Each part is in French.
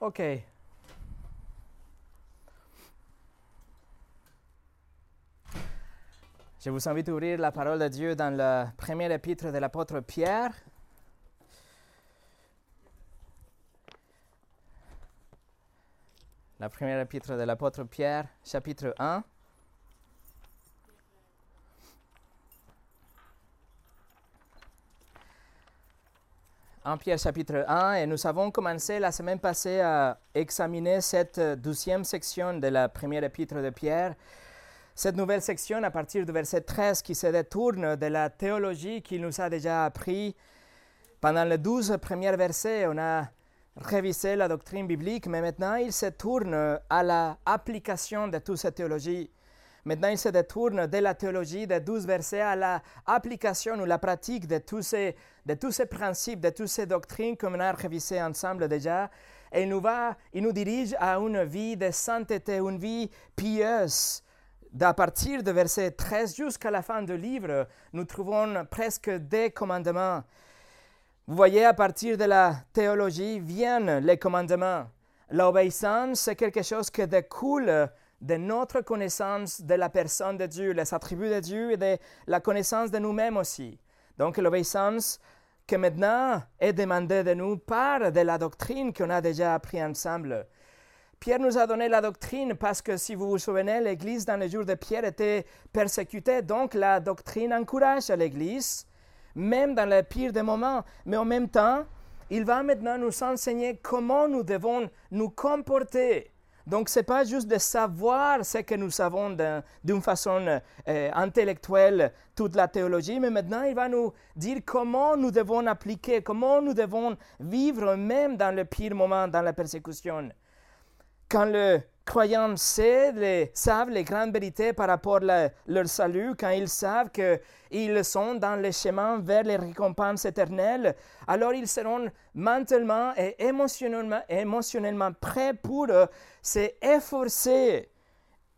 OK. Je vous invite à ouvrir la parole de Dieu dans le premier épître de l'apôtre Pierre. La première épître de l'apôtre Pierre, chapitre 1. Pierre chapitre 1, et nous avons commencé la semaine passée à examiner cette douzième section de la première épître de Pierre. Cette nouvelle section, à partir du verset 13, qui se détourne de la théologie qu'il nous a déjà appris. Pendant les douze premiers versets, on a révisé la doctrine biblique, mais maintenant il se tourne à l'application de toute cette théologie. Maintenant, il se détourne de la théologie des douze versets à l'application ou la pratique de tous, ces, de tous ces principes, de toutes ces doctrines qu'on a révisées ensemble déjà. Et il nous, va, il nous dirige à une vie de sainteté, une vie pieuse. À partir de verset 13 jusqu'à la fin du livre, nous trouvons presque des commandements. Vous voyez, à partir de la théologie viennent les commandements. L'obéissance, c'est quelque chose qui découle de notre connaissance de la personne de Dieu, les attributs de Dieu et de la connaissance de nous-mêmes aussi. Donc l'obéissance que maintenant est demandée de nous par de la doctrine qu'on a déjà appris ensemble. Pierre nous a donné la doctrine parce que si vous vous souvenez, l'Église dans les jours de Pierre était persécutée, donc la doctrine encourage l'Église, même dans le pire des moments. Mais en même temps, il va maintenant nous enseigner comment nous devons nous comporter donc, ce n'est pas juste de savoir ce que nous savons d'une façon euh, intellectuelle, toute la théologie, mais maintenant il va nous dire comment nous devons appliquer, comment nous devons vivre même dans le pire moment, dans la persécution. Quand le croyants les, savent les grandes vérités par rapport à leur salut, quand ils savent qu'ils sont dans le chemin vers les récompenses éternelles, alors ils seront mentalement et émotionnellement, émotionnellement prêts pour s'efforcer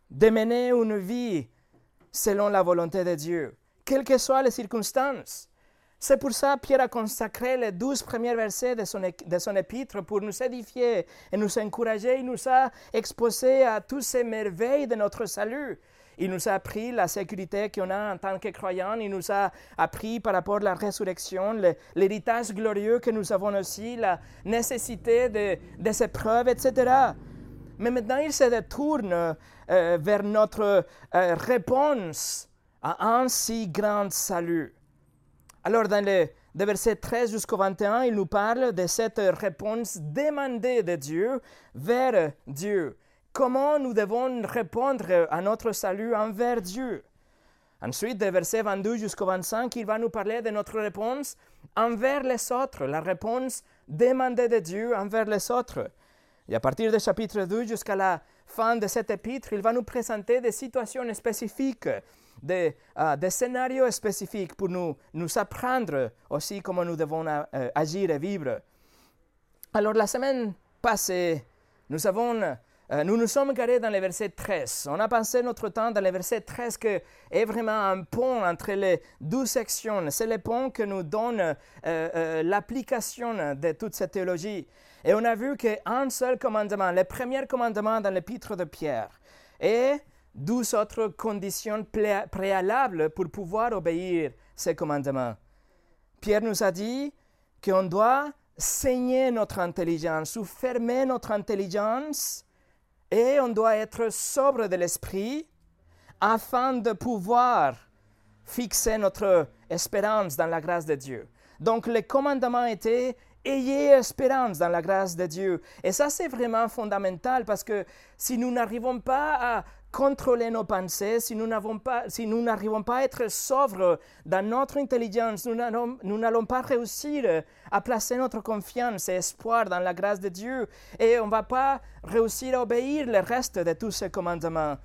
de mener une vie selon la volonté de Dieu, quelles que soient les circonstances. C'est pour ça que Pierre a consacré les douze premiers versets de son, de épître pour nous édifier et nous encourager. Il nous a exposé à toutes ces merveilles de notre salut. Il nous a appris la sécurité qu'on a en tant que croyants. Il nous a appris par rapport à la résurrection, l'héritage glorieux que nous avons aussi, la nécessité de, des épreuves, etc. Mais maintenant, il se détourne euh, vers notre euh, réponse à un si grand salut. Alors, dans le verset 13 jusqu'au 21, il nous parle de cette réponse demandée de Dieu vers Dieu. Comment nous devons répondre à notre salut envers Dieu? Ensuite, de verset 22 jusqu'au 25, il va nous parler de notre réponse envers les autres, la réponse demandée de Dieu envers les autres. Et à partir du chapitre 2 jusqu'à la fin de cet épître, il va nous présenter des situations spécifiques des, uh, des, scénarios spécifiques pour nous, apprendre aussi comment nous devons uh, agir et vivre. Alors la semaine passée, nous avons nous nous sommes garés dans le verset 13. On a passé notre temps dans le verset 13 qui est vraiment un pont entre les deux sections. C'est le pont que nous donne euh, euh, l'application de toute cette théologie. Et on a vu qu'un seul commandement, le premier commandement dans l'épître de Pierre, est douze autres conditions préalables pour pouvoir obéir ces commandements. Pierre nous a dit qu'on doit saigner notre intelligence ou fermer notre intelligence et on doit être sobre de l'esprit afin de pouvoir fixer notre espérance dans la grâce de Dieu. Donc le commandement était Ayez espérance dans la grâce de Dieu. Et ça, c'est vraiment fondamental parce que si nous n'arrivons pas à contrôler nos pensées, si nous n'arrivons pas, si pas à être sobres dans notre intelligence, nous n'allons pas réussir à placer notre confiance et espoir dans la grâce de Dieu et on ne va pas réussir à obéir le reste de tous ces commandements.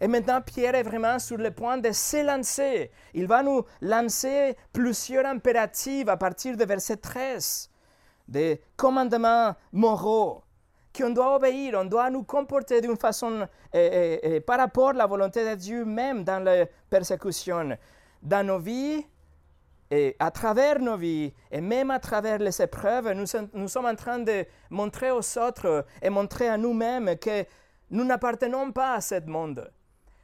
Et maintenant, Pierre est vraiment sur le point de s'élancer. Il va nous lancer plusieurs impératifs à partir de verset 13, des commandements moraux qu'on doit obéir, on doit nous comporter d'une façon par rapport à la volonté de Dieu même dans la persécution. Dans nos vies, et à travers nos vies, et même à travers les épreuves, nous, nous sommes en train de montrer aux autres et montrer à nous-mêmes que nous n'appartenons pas à ce monde,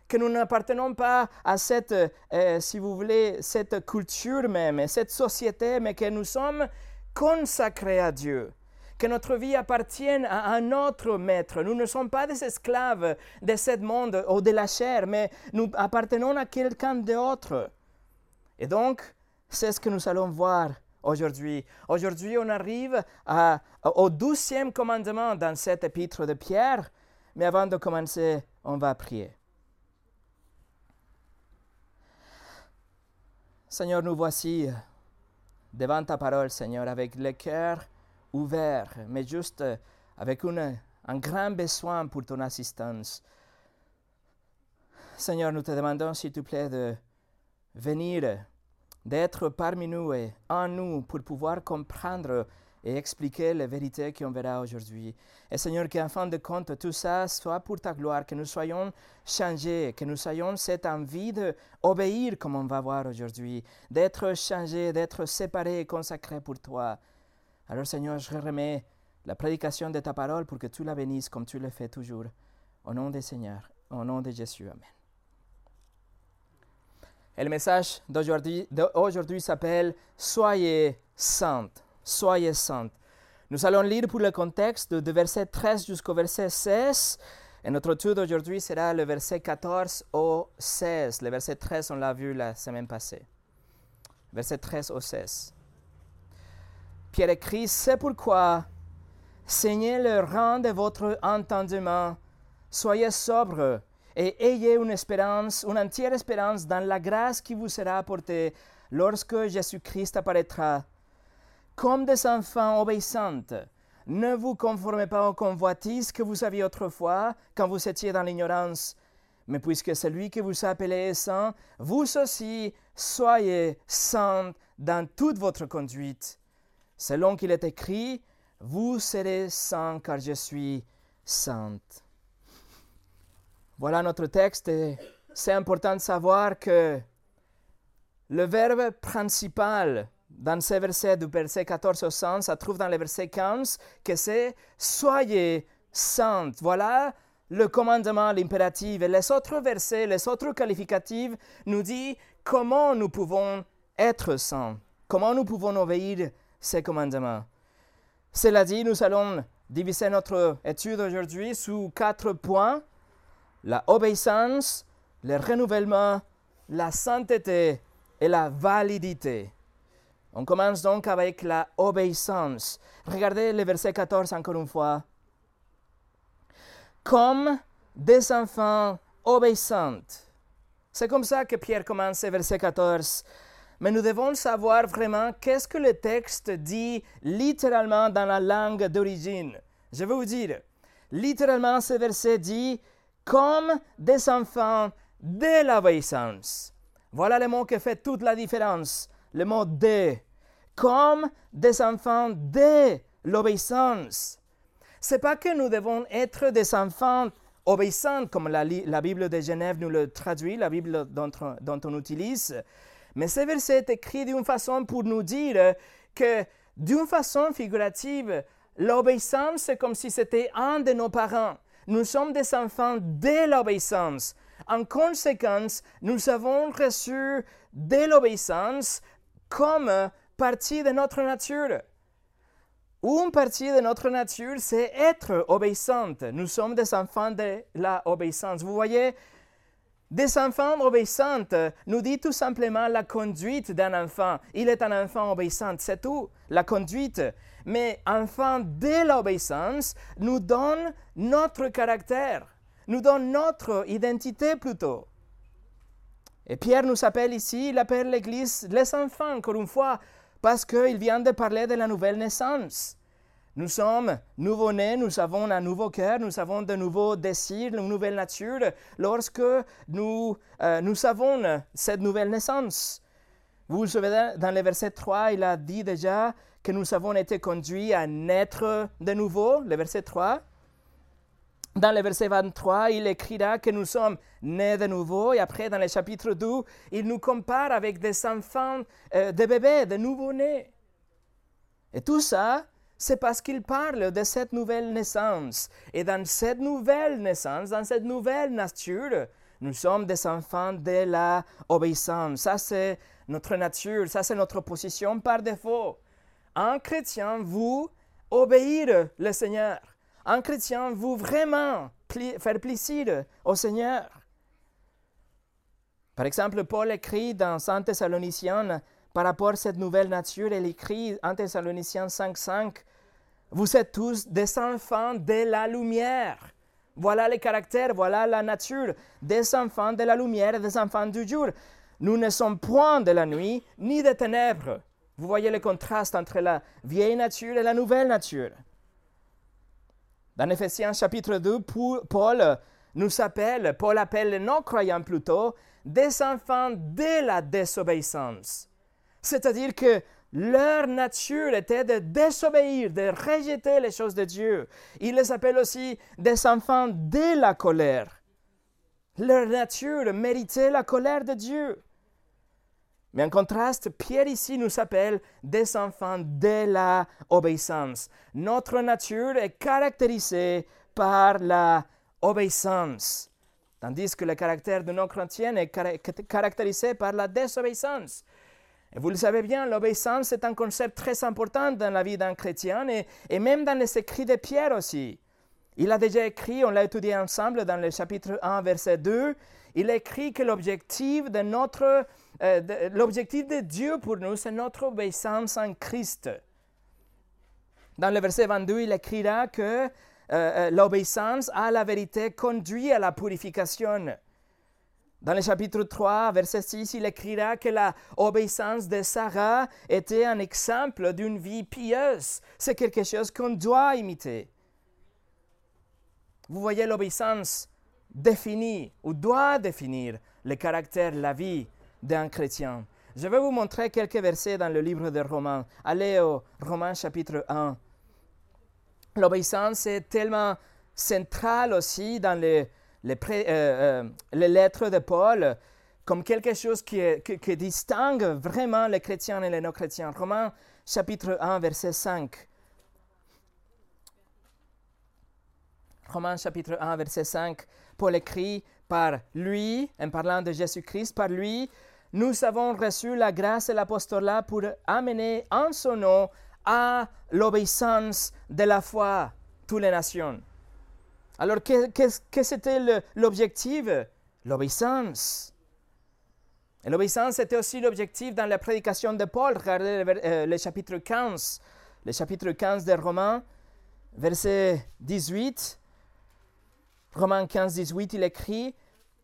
que nous n'appartenons pas à cette, si vous voulez, cette culture même, cette société, mais que nous sommes consacrés à Dieu, que notre vie appartient à un autre maître. Nous ne sommes pas des esclaves de ce monde ou de la chair, mais nous appartenons à quelqu'un d'autre. Et donc, c'est ce que nous allons voir aujourd'hui. Aujourd'hui, on arrive au douzième commandement dans cet épître de Pierre, mais avant de commencer, on va prier. Seigneur, nous voici devant ta parole, Seigneur, avec le cœur ouvert, mais juste avec un grand besoin pour ton assistance. Seigneur, nous te demandons, s'il te plaît, de venir d'être parmi nous et en nous pour pouvoir comprendre et expliquer les vérités qu'on verra aujourd'hui. Et Seigneur, qu'en fin de compte, tout ça soit pour ta gloire, que nous soyons changés, que nous ayons cette envie d'obéir, comme on va voir aujourd'hui, d'être changés, d'être séparés et consacrés pour toi. Alors Seigneur, je remets la prédication de ta parole pour que tu la bénisses comme tu le fais toujours. Au nom des Seigneur, au nom de Jésus. Amen. Et le message d'aujourd'hui s'appelle Soyez saintes. Soyez saintes. Nous allons lire pour le contexte de, verset 13 jusqu'au verset 16. Et notre tour d'aujourd'hui sera le verset 14 au 16. Le verset 13, on l'a vu la semaine passée. Verset 13 au 16. Pierre écrit C'est pourquoi, saignez le rang de votre entendement, soyez sobre et ayez une espérance, une entière espérance dans la grâce qui vous sera apportée lorsque Jésus-Christ apparaîtra. Comme des enfants obéissantes, ne vous conformez pas aux convoitises que vous aviez autrefois quand vous étiez dans l'ignorance, mais puisque celui que vous appelez saint, vous aussi soyez saints dans toute votre conduite. Selon qu'il est écrit, vous serez saints car je suis sainte. Voilà notre texte et c'est important de savoir que le verbe principal dans ce verset du verset 14 au 100, ça trouve dans le verset 15 que c'est soyez saints. Voilà le commandement, l'impératif. Et les autres versets, les autres qualificatifs nous disent comment nous pouvons être saints, comment nous pouvons obéir ces commandements. Cela dit, nous allons diviser notre étude aujourd'hui sous quatre points la obéissance, le renouvellement, la sainteté et la validité. On commence donc avec la obéissance. Regardez le verset 14 encore une fois. Comme des enfants obéissants. C'est comme ça que Pierre commence le verset 14. Mais nous devons savoir vraiment qu'est-ce que le texte dit littéralement dans la langue d'origine. Je vais vous dire, littéralement ce verset dit comme des enfants de l'obéissance. Voilà le mot qui fait toute la différence, le mot de. Comme des enfants de l'obéissance. C'est pas que nous devons être des enfants obéissants, comme la, Bible de Genève nous le traduit, la Bible dont, dont on utilise, mais ce verset est écrit d'une façon pour nous dire que, d'une façon figurative, l'obéissance, c'est comme si c'était un de nos parents. Nous sommes des enfants de l'obéissance. En conséquence, nous avons reçu de l'obéissance comme partie de notre nature. Une partie de notre nature, c'est être obéissante. Nous sommes des enfants de l'obéissance. Vous voyez, des enfants obéissants nous dit tout simplement la conduite d'un enfant. Il est un enfant obéissant, c'est tout, la conduite. Mais enfant de l'obéissance nous donne notre caractère, nous donne notre identité plutôt. Et Pierre nous appelle ici, il appelle l'Église les enfants, encore une fois, parce qu'il vient de parler de la nouvelle naissance. Nous sommes nouveau-nés, nous avons un nouveau cœur, nous avons de nouveaux désirs, une nouvelle nature lorsque nous, euh, nous avons cette nouvelle naissance. Vous vous souvenez, dans le verset 3, il a dit déjà que nous avons été conduits à naître de nouveau, le verset 3. Dans le verset 23, il écrira que nous sommes nés de nouveau. Et après, dans le chapitre 2, il nous compare avec des enfants, euh, des bébés, des nouveau-nés. Et tout ça, c'est parce qu'il parle de cette nouvelle naissance. Et dans cette nouvelle naissance, dans cette nouvelle nature, nous sommes des enfants de la obéissance. Ça, c'est notre nature, ça, c'est notre position par défaut. Un chrétien, vous obéir le Seigneur un chrétien vous vraiment faire plaisir au Seigneur. Par exemple, Paul écrit dans 1 Thessaloniciens par rapport à cette nouvelle nature, il écrit en Thessaloniciens 5.5, Vous êtes tous des enfants de la lumière. Voilà le caractère, voilà la nature des enfants de la lumière des enfants du jour. Nous ne sommes point de la nuit ni des ténèbres. Vous voyez le contraste entre la vieille nature et la nouvelle nature. Dans Ephésiens chapitre 2, Paul nous appelle, Paul appelle les non-croyants plutôt, des enfants de la désobéissance. C'est-à-dire que leur nature était de désobéir, de rejeter les choses de Dieu. Il les appelle aussi des enfants de la colère. Leur nature méritait la colère de Dieu. Mais en contraste, Pierre ici nous appelle des enfants de la obéissance. Notre nature est caractérisée par la obéissance, tandis que le caractère de nos chrétiens est caractérisé par la désobéissance. Et vous le savez bien, l'obéissance est un concept très important dans la vie d'un chrétien et, et même dans les écrits de Pierre aussi. Il a déjà écrit, on l'a étudié ensemble dans le chapitre 1, verset 2, il écrit que l'objectif de notre euh, l'objectif de Dieu pour nous, c'est notre obéissance en Christ. Dans le verset 22, il écrira que euh, euh, l'obéissance à la vérité conduit à la purification. Dans le chapitre 3, verset 6, il écrira que l'obéissance de Sarah était un exemple d'une vie pieuse. C'est quelque chose qu'on doit imiter. Vous voyez, l'obéissance définit ou doit définir le caractère, la vie d'un chrétien. Je vais vous montrer quelques versets dans le livre de Romains. Allez au Romains chapitre 1. L'obéissance est tellement centrale aussi dans les, les, euh, euh, lettres de Paul comme quelque chose qui, qui distingue vraiment les chrétiens et les non-chrétiens. Romains chapitre 1, verset 5. Romains chapitre 1, verset 5, Paul écrit, par lui, en parlant de Jésus-Christ, par lui, nous avons reçu la grâce et l'apostolat pour amener en son nom à l'obéissance de la foi toutes les nations. Alors, qu'est-ce que c'était l'objectif? L'obéissance. Et l'obéissance était aussi l'objectif dans la prédication de Paul. Regardez le, euh, le, chapitre 15, le chapitre 15 de Romains, verset 18. Romains 15, 18, il écrit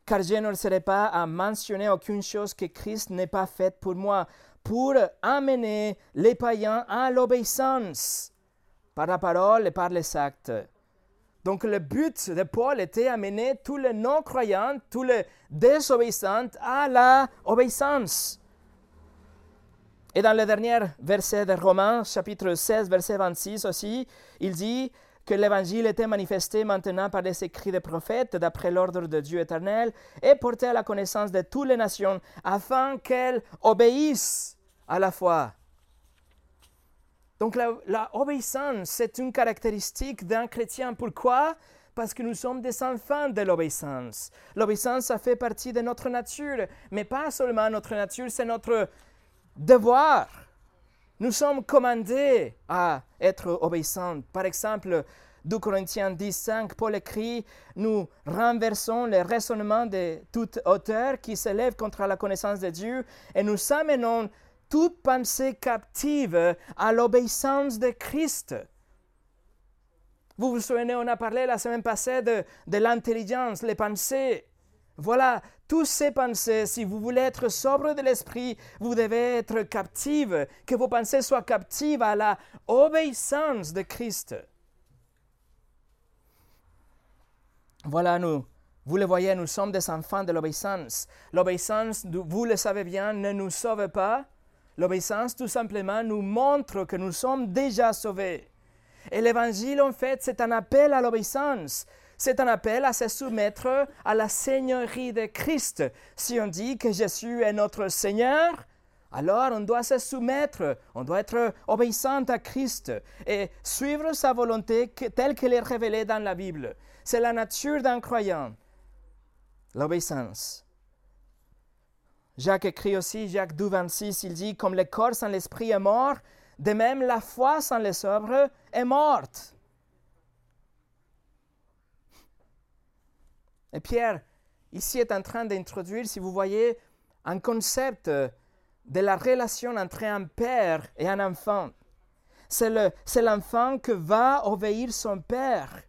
car je ne serai pas à mentionner aucune chose que Christ n'ait pas faite pour moi, pour amener les païens à l'obéissance par la parole et par les actes. Donc le but de Paul était d'amener tous les non-croyants, tous les désobéissants à l'obéissance. Et dans le dernier verset de Romains, chapitre 16, verset 26 aussi, il dit que l'Évangile était manifesté maintenant par les écrits des prophètes d'après l'ordre de Dieu éternel et porté à la connaissance de toutes les nations afin qu'elles obéissent à la foi. Donc la, obéissance, c'est une caractéristique d'un chrétien. Pourquoi? Parce que nous sommes des enfants de l'obéissance. L'obéissance, ça fait partie de notre nature, mais pas seulement notre nature, c'est notre devoir. Nous sommes commandés à être obéissants. Par exemple, 2 Corinthiens 10, 5, Paul écrit Nous renversons les raisonnements de toute hauteur qui s'élève contre la connaissance de Dieu et nous amenons toute pensée captive à l'obéissance de Christ. Vous vous souvenez, on a parlé la semaine passée de, de l'intelligence, les pensées. Voilà, tous ces pensées, si vous voulez être sobre de l'esprit, vous devez être captive, que vos pensées soient captives à la obéissance de Christ. Voilà, nous, vous le voyez, nous sommes des enfants de l'obéissance. L'obéissance, vous le savez bien, ne nous sauve pas. L'obéissance, tout simplement, nous montre que nous sommes déjà sauvés. Et l'évangile, en fait, c'est un appel à l'obéissance C'est un appel à se soumettre à la Seigneurie de Christ. Si on dit que Jésus est notre Seigneur, alors on doit se soumettre, on doit être obéissant à Christ et suivre sa volonté telle qu'elle est révélée dans la Bible. C'est la nature d'un croyant, l'obéissance. Jacques écrit aussi, Jacques 2, 26, il dit, comme le corps sans l'esprit est mort, de même la foi sans les œuvres est morte. Et Pierre, ici, est en train d'introduire, si vous voyez, un concept de la relation entre un père et un enfant. C'est l'enfant qui va obéir son père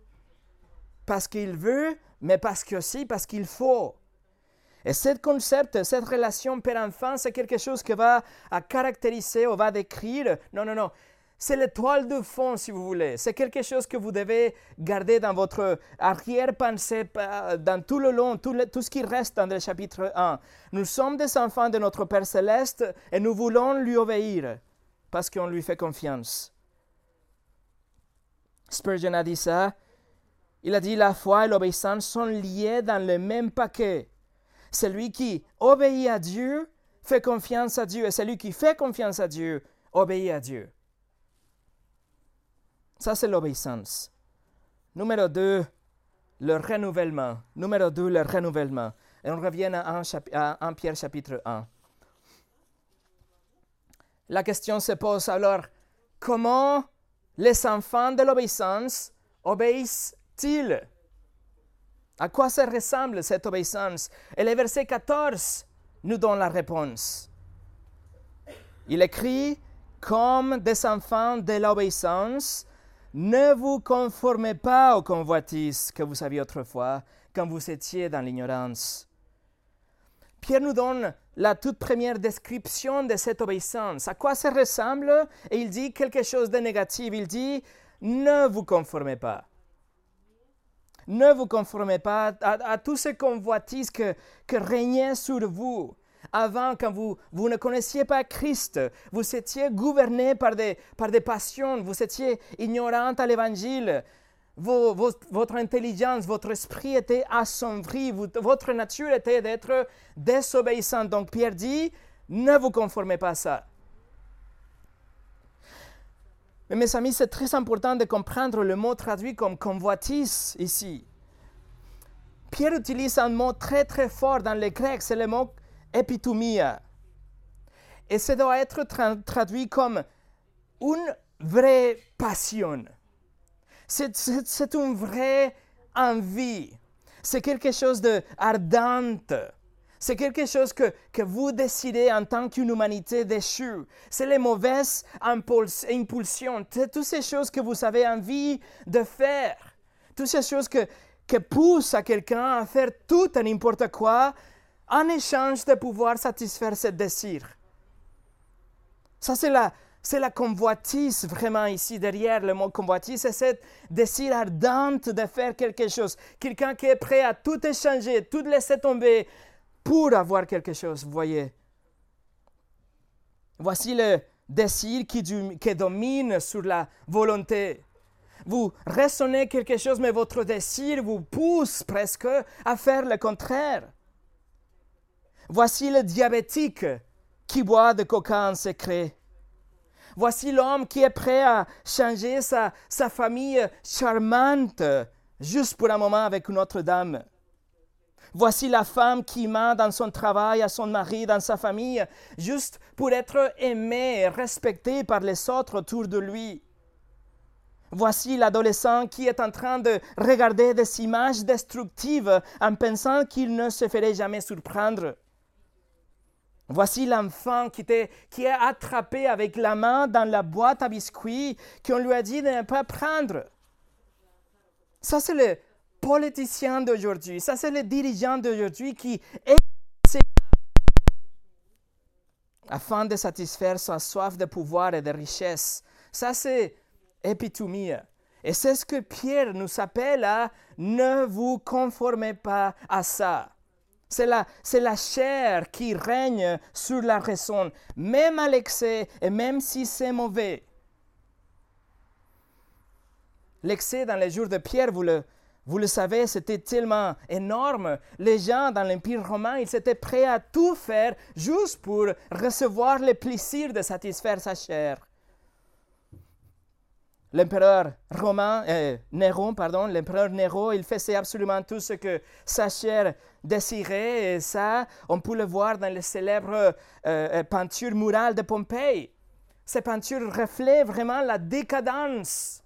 parce qu'il veut, mais parce que aussi parce qu'il faut. Et ce concept, cette relation père-enfant, c'est quelque chose qui va à caractériser ou va décrire. Non, non, non. C'est l'étoile de fond, si vous voulez. C'est quelque chose que vous devez garder dans votre arrière-pensée, euh, dans tout le long, tout, tout, ce qui reste dans le chapitre 1. Nous sommes des enfants de notre Père céleste et nous voulons lui obéir parce qu'on lui fait confiance. Spurgeon a dit ça. Il a dit la foi et l'obéissance sont liées dans le même paquet. Celui qui obéit à Dieu fait confiance à Dieu et celui qui fait confiance à Dieu obéit à Dieu. Ça, c'est l'obéissance. Numéro 2, le renouvellement. Numéro 2, le renouvellement. Et on revient à 1, Pierre chapitre 1. La question se pose alors, comment les enfants de l'obéissance obéissent-ils? À quoi ça ressemble cette obéissance? Et le verset 14 nous donne la réponse. Il écrit, comme des enfants de l'obéissance, ne vous conformez pas aux convoitises que vous aviez autrefois quand vous étiez dans l'ignorance. Pierre nous donne la toute première description de cette obéissance. À quoi ça ressemble? Et il dit quelque chose de négatif. Il dit, ne vous conformez pas. Ne vous conformez pas à, tous ces convoitises que, que régnaient sur vous. Avant, quand vous, vous ne connaissiez pas Christ, vous étiez gouverné par des, par des passions, vous étiez ignorant à l'évangile. votre intelligence, votre esprit était assombri, votre nature était d'être désobéissant. Donc Pierre dit, ne vous conformez pas à ça. Mais mes amis, c'est très important de comprendre le mot traduit comme convoitise ici. Pierre utilise un mot très très fort dans le grec, c'est le mot epitomia. Et ça doit être traduit comme une vraie passion. C'est une vraie envie. C'est quelque chose d'ardente. C'est quelque chose que, que, vous décidez en tant qu'une humanité déchue. C'est les mauvaises impulsions, toutes ces choses que vous avez envie de faire. Toutes ces choses que, que poussent à quelqu'un à faire tout et n'importe quoi en échange de pouvoir satisfaire ses désirs. Ça, c'est la, c'est la convoitise vraiment ici derrière le mot convoitise, c'est ce désir ardent de faire quelque chose. Quelqu'un qui est prêt à tout échanger, tout laisser tomber pour avoir quelque chose, vous voyez. Voici le désir qui, qui domine sur la volonté. Vous raisonnez quelque chose, mais votre désir vous pousse presque à faire le contraire. Voici le diabétique qui boit de coca en secret. Voici l'homme qui est prêt à changer sa, famille charmante juste pour un moment avec une autre dame. Voici la femme qui ment dans son travail à son mari, dans sa famille, juste pour être aimée et respectée par les autres autour de lui. Voici l'adolescent qui est en train de regarder des images destructives en pensant qu'il ne se ferait jamais surprendre. Voici l'enfant qui, qui est attrapé avec la main dans la boîte à biscuits qu'on lui a dit de ne pas prendre. Ça, c'est le politicien d'aujourd'hui. Ça, c'est le dirigeant d'aujourd'hui qui est afin de satisfaire sa soif de pouvoir et de richesse. Ça, c'est épitomie. Et c'est ce que Pierre nous appelle à ne vous conformez pas à ça. C'est la, la, chair qui règne sur la raison, même à l'excès et même si c'est mauvais. L'excès dans les jours de Pierre, vous le, Vous le savez, c'était tellement énorme. Les gens dans l'Empire romain, ils étaient prêts à tout faire juste pour recevoir le plaisir de satisfaire sa chair. L'empereur romain, euh, Néron, pardon, l'empereur Néron, il faisait absolument tout ce que sa chair désirait, et ça, on peut le voir dans les célèbres euh, euh, peintures murales de Pompéi. Ces peintures reflètent vraiment la décadence.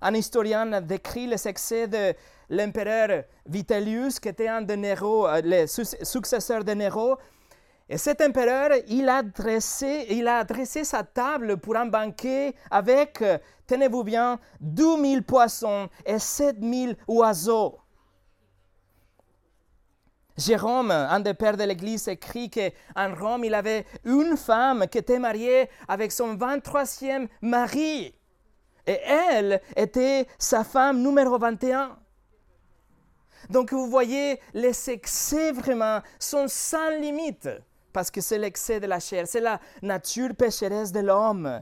Un historien a décrit le succès de l'empereur Vitellius, qui était un de Néron, le successeur de Néron, et cet empereur, il a, dressé, il a dressé sa table pour un banquet avec, euh, tenez-vous bien, 2000 poissons et 7000 oiseaux. Jérôme, un des pères de l'Église, écrit qu'en Rome, il avait une femme qui était mariée avec son 23e mari. Et elle était sa femme numéro 21. Donc vous voyez, les excès vraiment sont sans limite parce que c'est l'excès de la chair, c'est la nature pécheresse de l'homme.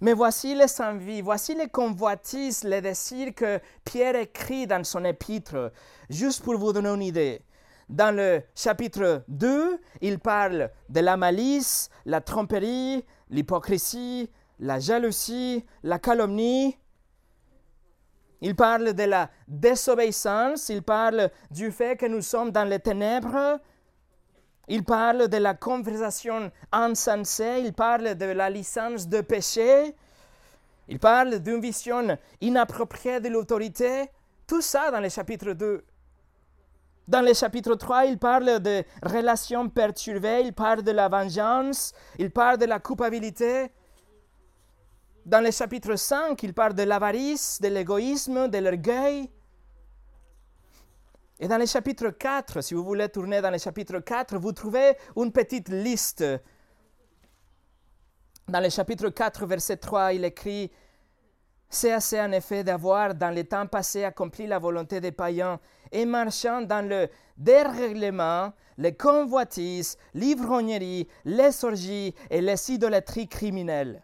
Mais voici les envies, voici les convoitises, les désirs que Pierre écrit dans son épître, juste pour vous donner une idée. Dans le chapitre 2, il parle de la malice, la tromperie, l'hypocrisie, la jalousie, la calomnie. Il parle de la désobéissance, il parle du fait que nous sommes dans les ténèbres, il parle de la conversation insensée, il parle de la licence de péché, il parle d'une vision inappropriée de l'autorité, tout ça dans le chapitre 2. Dans le chapitre 3, il parle de relations perturbées, il parle de la vengeance, il parle de la culpabilité. Dans le chapitre 5, il parle de l'avarice, de l'égoïsme, de l'orgueil. Et dans le chapitre 4, si vous voulez tourner dans le chapitre 4, vous trouvez une petite liste. Dans le chapitre 4, verset 3, il écrit C'est assez en effet d'avoir dans les temps passés accompli la volonté des païens et marchant dans le dérèglement, les convoitises, l'ivrognerie, les orgies et les idolâtries criminelles.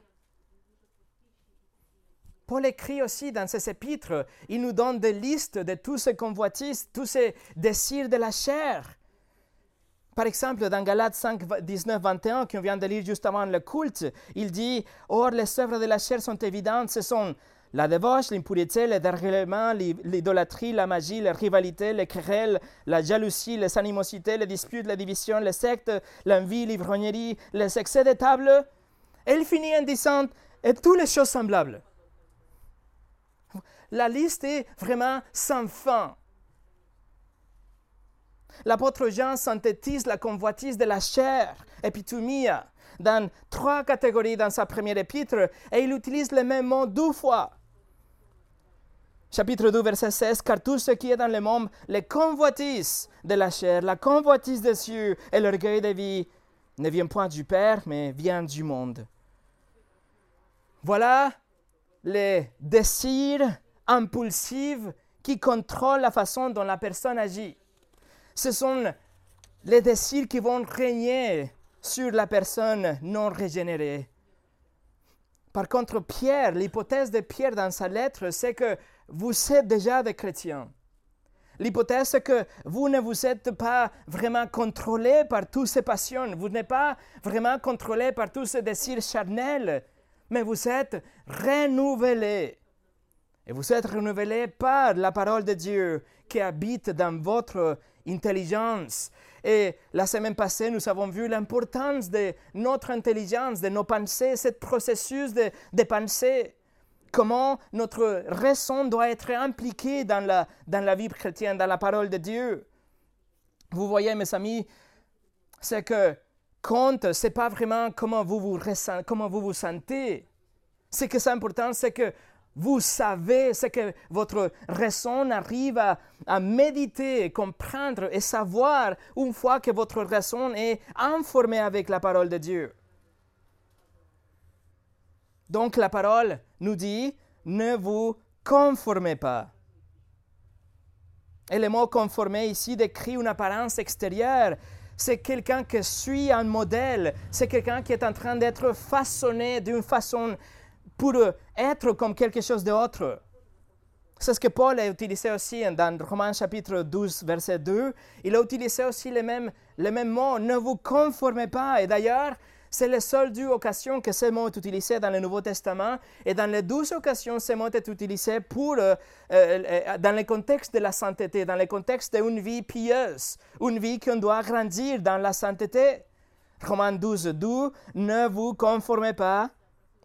Paul écrit aussi dans ses épîtres, il nous donne des listes de tous ces convoitises, tous ces désirs de la chair. Par exemple, dans Galates 5, 19, 21, qu'on vient de lire juste avant le culte, il dit Or, les œuvres de la chair sont évidentes, ce sont la débauche, l'impureté, le dérèglement, l'idolâtrie, la magie, la rivalité, les querelles, la jalousie, les animosités, les disputes, les divisions, les sectes, l'envie, l'ivrognerie, les excès de table. Il finit en disant Et toutes les choses semblables. La liste est vraiment sans fin. L'apôtre Jean synthétise la convoitise de la chair, epitumia, dans trois catégories dans sa première épître, et il utilise le même mot deux fois. Chapitre 2, verset 16, car tout ce qui est dans le monde, les convoitises de la chair, la convoitise des cieux et l'orgueil de vie, ne vient point du Père, mais vient du monde. Voilà les désirs impulsive qui contrôle la façon dont la personne agit. Ce sont les désirs qui vont régner sur la personne non régénérée. Par contre, Pierre, l'hypothèse de Pierre dans sa lettre, c'est que vous êtes déjà des chrétiens. L'hypothèse, c'est que vous ne vous êtes pas vraiment contrôlé par toutes ces passions, vous n'êtes pas vraiment contrôlé par tous ces désirs charnels, mais vous êtes renouvelé et vous êtes renouvelé par la parole de Dieu qui habite dans votre intelligence. Et la semaine passée, nous avons vu l'importance de notre intelligence, de nos pensées, ce processus de, de pensée. Comment notre raison doit être impliquée dans la, dans la vie chrétienne, dans la parole de Dieu. Vous voyez, mes amis, c'est que compte, ce n'est pas vraiment comment vous vous, comment vous vous sentez. Ce qui est important, c'est que vous savez ce que votre raison arrive à, méditer, comprendre et savoir une fois que votre raison est informée avec la parole de Dieu. Donc la parole nous dit, ne vous conformez pas. Et le mot conformer ici décrit une apparence extérieure. C'est quelqu'un qui suit un modèle. C'est quelqu'un qui est en train d'être façonné d'une façon pour être comme quelque chose d'autre. C'est ce que Paul a utilisé aussi dans Romains chapitre 12, verset 2. Il a utilisé aussi les mêmes, les mêmes mots, ne vous conformez pas. Et d'ailleurs, c'est la seule deux occasions que ce mot est utilisé dans le Nouveau Testament. Et dans les douze occasions, ce mot est utilisé pour, euh, euh, dans le contexte de la sainteté, dans le contexte d'une vie pieuse, une vie qu'on doit grandir dans la sainteté. Romains 12, 2, ne vous conformez pas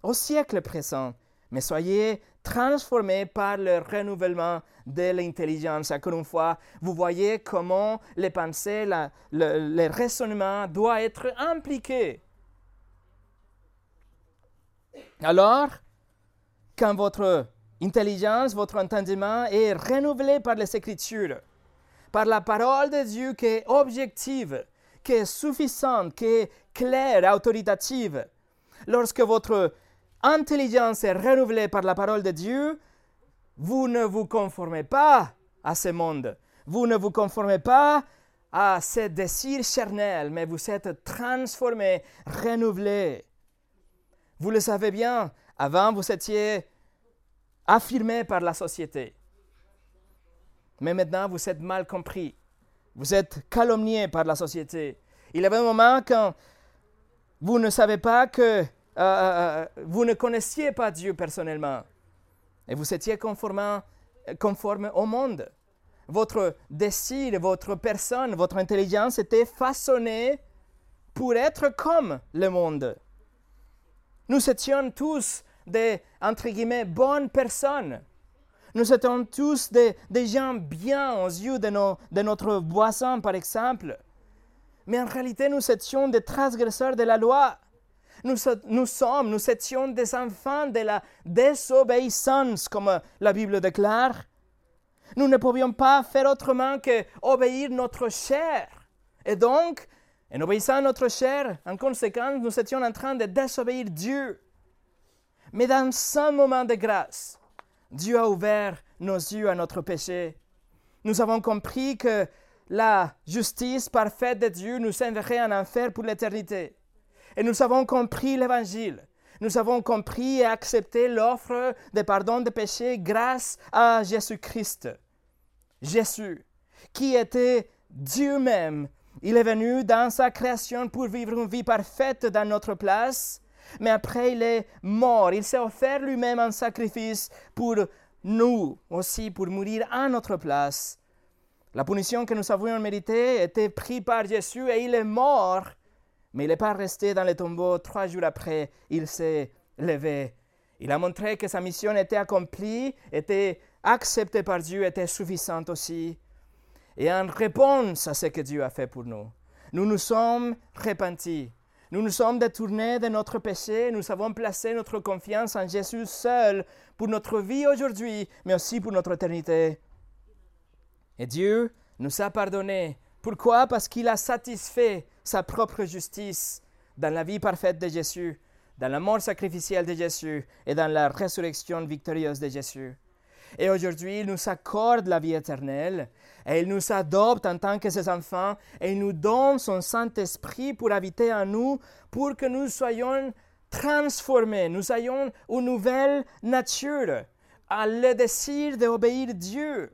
au siècle présent, mais soyez transformés par le renouvellement de l'intelligence. Encore une fois, vous voyez comment les pensées, le, le raisonnement doivent être impliqués. Alors, quand votre intelligence, votre entendement est renouvelé par les Écritures, par la parole de Dieu qui est objective, qui est suffisante, qui est claire, autoritative, lorsque votre intelligence est renouvelée par la parole de Dieu, vous ne vous conformez pas à ce monde. Vous ne vous conformez pas à ce désir charnel, mais vous êtes transformé, renouvelé. Vous le savez bien, avant vous étiez affirmé par la société. Mais maintenant vous êtes mal compris. Vous êtes calomnié par la société. Il y avait un moment quand vous ne savez pas que euh, euh, euh, vous ne connaissiez pas Dieu personnellement et vous étiez conforme, conforme au monde. Votre désir, votre personne, votre intelligence était façonnée pour être comme le monde. Nous étions tous des, entre guillemets, bonnes personnes. Nous étions tous des, gens bien aux yeux de, de notre voisin, par exemple. Mais en réalité, nous étions des transgresseurs de la loi. Nous, sommes, nous étions des enfants de la désobéissance, comme la Bible déclare. Nous ne pouvions pas faire autrement que obéir notre chair. Et donc, en obéissant notre chair, en conséquence, nous étions en train de désobéir Dieu. Mais dans ce moment de grâce, Dieu a ouvert nos yeux à notre péché. Nous avons compris que la justice parfaite de Dieu nous enverrait en enfer pour l'éternité. Et nous avons compris l'évangile. Nous avons compris et accepté l'offre de pardon des péchés grâce à Jésus-Christ. Jésus, qui était Dieu même, il est venu dans sa création pour vivre une vie parfaite dans notre place, mais après il est mort. Il s'est offert lui-même en sacrifice pour nous aussi, pour mourir à notre place. La punition que nous avions méritée était prise par Jésus et il est mort mais il n'est pas resté dans le tombeau. Trois jours après, il s'est levé. Il a montré que sa mission était accomplie, était acceptée par Dieu, était suffisante aussi. Et en réponse à ce que Dieu a fait pour nous, nous nous sommes repentis. Nous nous sommes détournés de notre péché. Nous avons placé notre confiance en Jésus seul pour notre vie aujourd'hui, mais aussi pour notre éternité. Et Dieu nous a pardonné. Pourquoi? Parce qu'il a satisfait sa propre justice dans la vie parfaite de Jésus, dans la mort sacrificielle de Jésus et dans la résurrection victorieuse de Jésus. Et aujourd'hui, il nous accorde la vie éternelle et il nous adopte en tant que ses enfants et il nous donne son Saint-Esprit pour habiter en nous, pour que nous soyons transformés, nous ayons une nouvelle nature, à le désir d'obéir Dieu.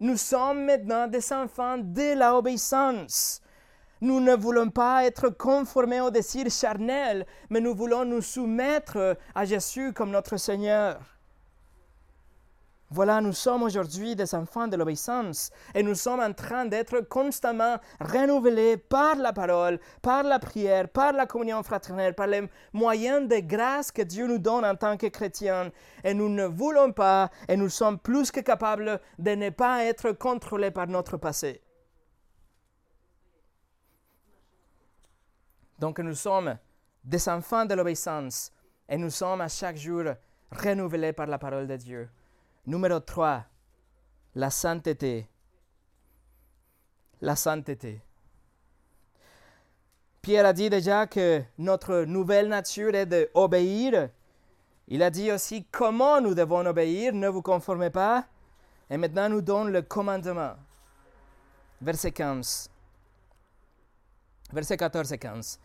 Nous sommes maintenant des enfants de l'obéissance. Nous ne voulons pas être conformés au désir charnel, mais nous voulons nous soumettre à Jésus comme notre Seigneur. Voilà, nous sommes aujourd'hui des enfants de l'obéissance et nous sommes en train d'être constamment renouvelés par la parole, par la prière, par la communion fraternelle, par les moyens de grâce que Dieu nous donne en tant que chrétiens. Et nous ne voulons pas et nous sommes plus que capables de ne pas être contrôlés par notre passé. Donc nous sommes des enfants de l'obéissance et nous sommes à chaque jour renouvelés par la parole de Dieu. Numéro 3, la sainteté. La sainteté. Pierre a dit déjà que notre nouvelle nature est d'obéir. Il a dit aussi comment nous devons obéir, ne vous conformez pas. Et maintenant nous donne le commandement. Verset 15 versets 14 et 15.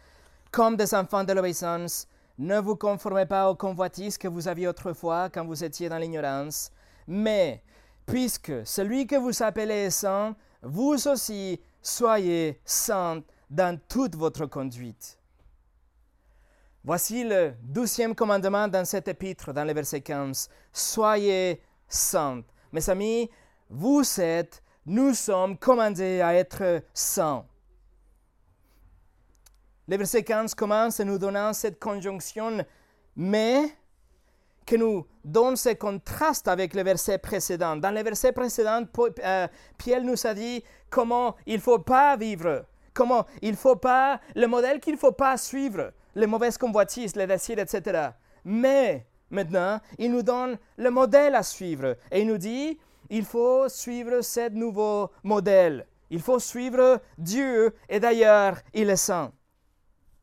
Comme des enfants de l'obéissance, ne vous conformez pas aux convoitises que vous aviez autrefois quand vous étiez dans l'ignorance, mais puisque celui que vous appelez est saint, vous aussi soyez saints dans toute votre conduite. Voici le douzième commandement dans cet épître, dans le verset 15. Soyez saints. Mes amis, vous êtes, nous sommes commandés à être saints. Le verset 15 commence en nous donnant cette conjonction mais qui nous donne ce contraste avec le verset précédent. Dans le verset précédent, euh, Pierre nous a dit comment il ne faut pas vivre, comment il faut pas, le modèle qu'il ne faut pas suivre, les mauvaises convoitises, les désirs, etc. Mais maintenant, il nous donne le modèle à suivre et il nous dit il faut suivre ce nouveau modèle. Il faut suivre Dieu et d'ailleurs, il est saint.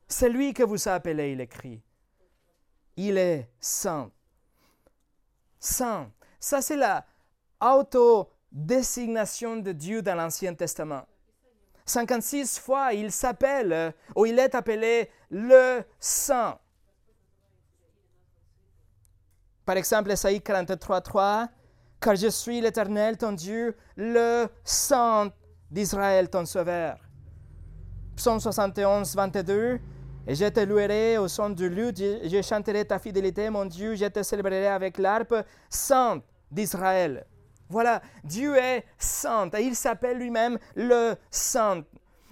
C'est lui que vous appelez, il écrit. Il est saint. Saint. Ça, c'est la auto-désignation de Dieu dans l'Ancien Testament. 56 fois, il s'appelle, ou il est appelé le Saint. Par exemple, Esaïe 43, 3, Car je suis l'Éternel, ton Dieu, le Saint d'Israël, ton Sauveur. Psaume 71, 22, et je te louerai au son du luth, je chanterai ta fidélité, mon Dieu, je te célébrerai avec l'arpe sainte d'Israël. Voilà, Dieu est saint il s'appelle lui-même le saint.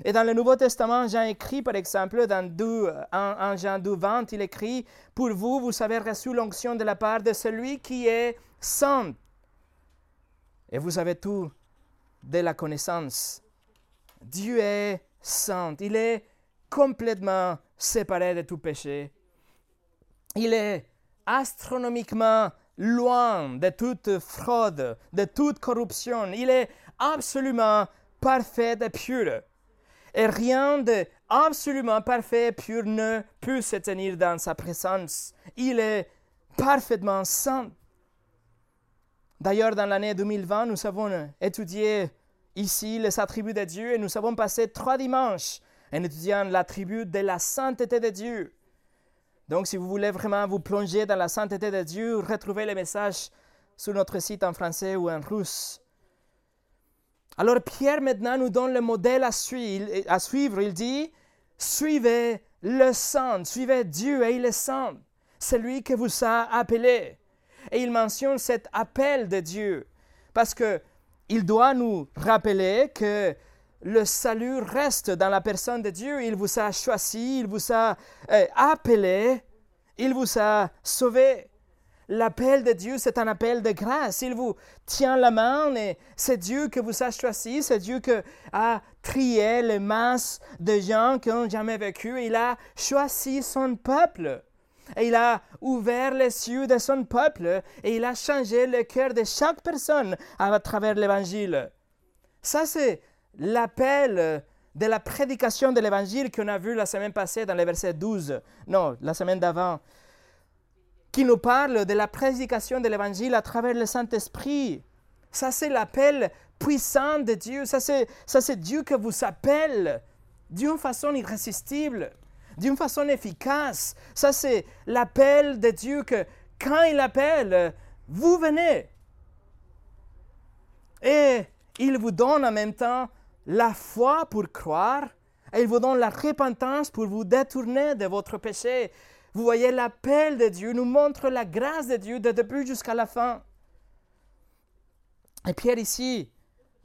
Et dans le Nouveau Testament, Jean écrit, par exemple, dans 2, 1, Jean 2, 20, il écrit, Pour vous, vous avez reçu l'onction de la part de celui qui est saint. Et vous avez tout de la connaissance. Dieu est saint. Il est complètement séparé de tout péché. Il est astronomiquement loin de toute fraude, de toute corruption. Il est absolument parfait et pur. Et rien de absolument parfait et pur ne peut se tenir dans sa présence. Il est parfaitement saint. D'ailleurs, dans l'année 2020, nous avons étudié ici les attributs de Dieu et nous avons passé trois dimanches en étudiant l'attribut de la sainteté de Dieu. Donc, si vous voulez vraiment vous plonger dans la sainteté de Dieu, retrouvez les messages sur notre site en français ou en russe. Alors, Pierre maintenant nous donne le modèle à suivre. Il dit, suivez le saint, suivez Dieu et il est saint. C'est lui que vous a appelé. Et il mentionne cet appel de Dieu parce que il doit nous rappeler que le salut reste dans la personne de Dieu. Il vous a choisi, il vous a euh, appelé, il vous a sauvé. L'appel de Dieu, c'est un appel de grâce. Il vous tient la main et c'est Dieu que vous a choisi, c'est Dieu qui a trié les masses de gens qui n'ont jamais vécu. Il a choisi son peuple. Et il a ouvert les yeux de son peuple et il a changé le cœur de chaque personne à travers l'évangile. Ça, c'est l'appel de la prédication de l'évangile qu'on a vu la semaine passée dans le verset 12, non, la semaine d'avant, qui nous parle de la prédication de l'évangile à travers le Saint-Esprit. Ça, c'est l'appel puissant de Dieu. Ça, c'est, ça, c'est Dieu qui vous appelle d'une façon irrésistible, d'une façon efficace. Ça, c'est l'appel de Dieu que quand il appelle, vous venez. Et il vous donne en même temps la foi pour croire et il vous donne la repentance pour vous détourner de votre péché. Vous voyez, l'appel de Dieu nous montre la grâce de Dieu de début jusqu'à la fin. Et Pierre ici,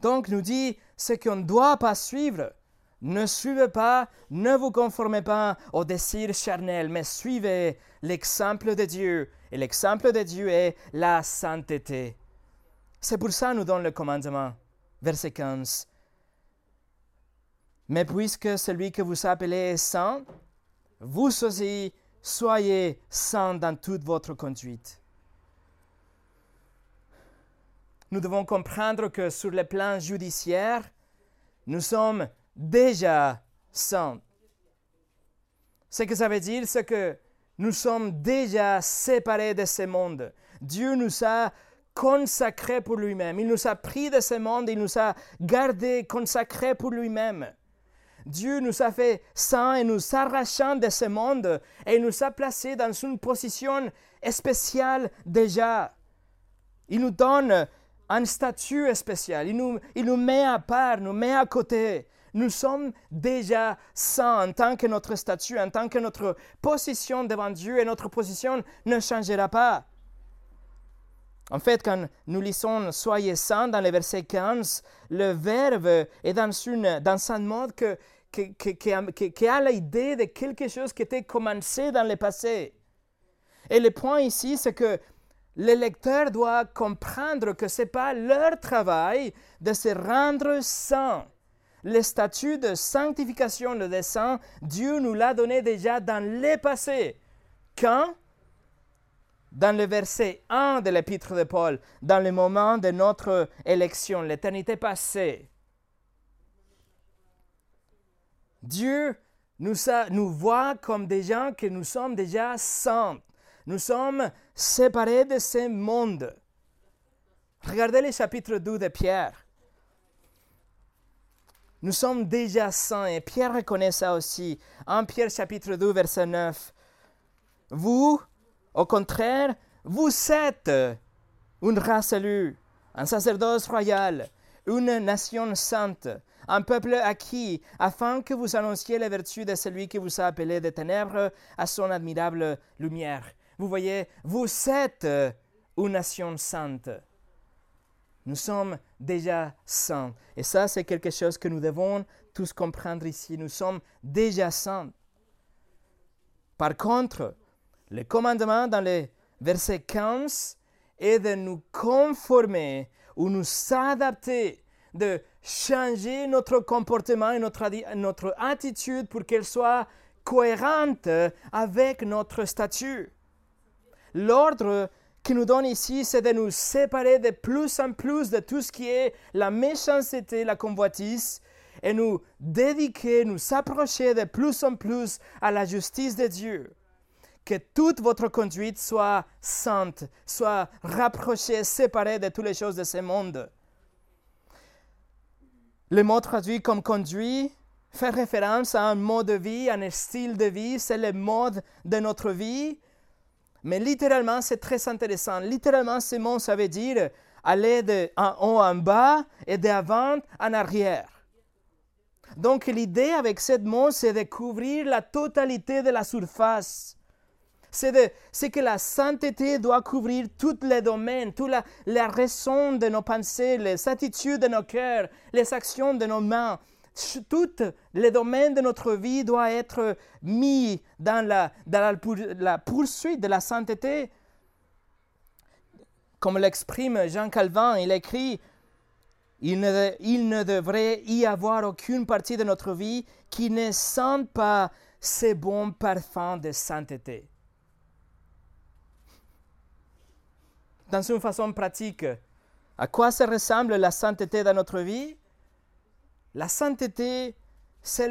donc, nous dit ce qu'on ne doit pas suivre. Ne suivez pas, ne vous conformez pas au désir charnel, mais suivez l'exemple de Dieu. Et l'exemple de Dieu est la sainteté. C'est pour ça nous donne le commandement. Verset 15. Mais puisque celui que vous appelez est saint, vous aussi soyez saints dans toute votre conduite. Nous devons comprendre que sur le plan judiciaire, nous sommes déjà saints. Ce que ça veut dire, c'est que nous sommes déjà séparés de ce monde. Dieu nous a consacrés pour lui-même. Il nous a pris de ce monde, il nous a gardés consacrés pour lui-même. Dieu nous a fait saints et nous arrachant de ce monde et nous a placés dans une position spéciale déjà. Il nous donne un statut spécial. Il nous, il nous met à part, nous met à côté. Nous sommes déjà saints en tant que notre statut, en tant que notre position devant Dieu et notre position ne changera pas. En fait, quand nous lisons Soyez saints dans le verset 15, le verbe est dans, une, dans un mode que, qui a l'idée de quelque chose qui était commencé dans le passé. Et le point ici, c'est que le lecteur doit comprendre que ce n'est pas leur travail de se rendre saint. Le statut de sanctification, le dessein, Dieu nous l'a donné déjà dans le passé. Quand Dans le verset 1 de l'épître de Paul, dans le moment de notre élection, l'éternité passée. Dieu nous, voit comme des gens que nous sommes déjà saints. Nous sommes séparés de ce monde. Regardez le chapitre 2 de Pierre. Nous sommes déjà saints et Pierre reconnaît ça aussi. En Pierre chapitre 2 verset 9. Vous, au contraire, vous êtes une race élue, un sacerdoce royal, une nation sainte, un peuple acquis, afin que vous annonciez les vertus de celui qui vous a appelé des ténèbres à son admirable lumière. Vous voyez, vous êtes une nation sainte. Nous sommes déjà saints. Et ça, c'est quelque chose que nous devons tous comprendre ici. Nous sommes déjà saints. Par contre, le commandement dans le verset 15 est de nous conformer ou nous adapter, de changer notre comportement et notre, attitude pour qu'elle soit cohérente avec notre statut. L'ordre qu'il nous donne ici, c'est de nous séparer de plus en plus de tout ce qui est la méchanceté, la convoitise, et nous dédiquer, nous s'approcher de plus en plus à la justice de Dieu. Que toute votre conduite soit sainte, soit rapprochée, séparée de toutes les choses de ce monde. Le mot traduit comme conduit fait référence à un mode de vie, un style de vie, c'est le mode de notre vie mais littéralement, c'est très intéressant. Littéralement, ce mot, ça veut dire aller de en haut en bas et d'avant en arrière. Donc l'idée avec ce mot, c'est de couvrir la totalité de la surface. C'est que la sainteté doit couvrir tous les domaines, toute la, la raison de nos pensées, les attitudes de nos cœurs, les actions de nos mains, tous les domaines de notre vie doivent être mis dans la, poursuite de la sainteté. Comme l'exprime Jean Calvin, il écrit il ne, il ne, devrait y avoir aucune partie de notre vie qui ne sente pas ces bons parfums de sainteté. Dans une façon pratique, à quoi ça ressemble la sainteté dans notre vie? La sainteté, c'est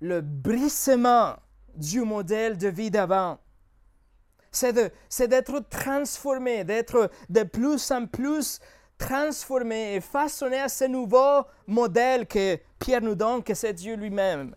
le, brisement du modèle de vie d'avant. C'est d'être transformé, d'être de plus en plus transformé et façonné à ce nouveau modèle que Pierre nous donne, que c'est Dieu lui-même.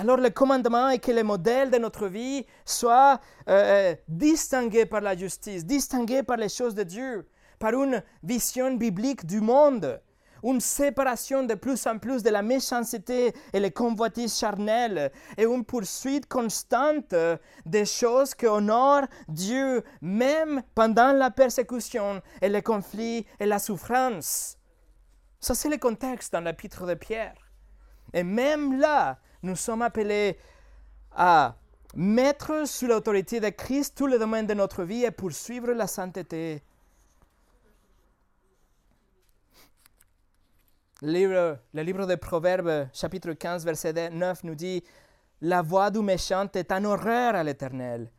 Alors le commandement est que le modèle de notre vie soit euh, euh, distingué par la justice, distingué par les choses de Dieu, par une vision biblique du monde une séparation de plus en plus de la méchanceté et les convoitises charnelles, et une poursuite constante des choses qui honorent Dieu, même pendant la persécution et les conflits et la souffrance. Ça, c'est le contexte dans l'épître de Pierre. Et même là, nous sommes appelés à mettre sous l'autorité de Christ tous les domaines de notre vie et poursuivre la sainteté Le livre, le des Proverbes, chapitre 15, verset 9, nous dit La voix du méchant est un horreur à l'Éternel,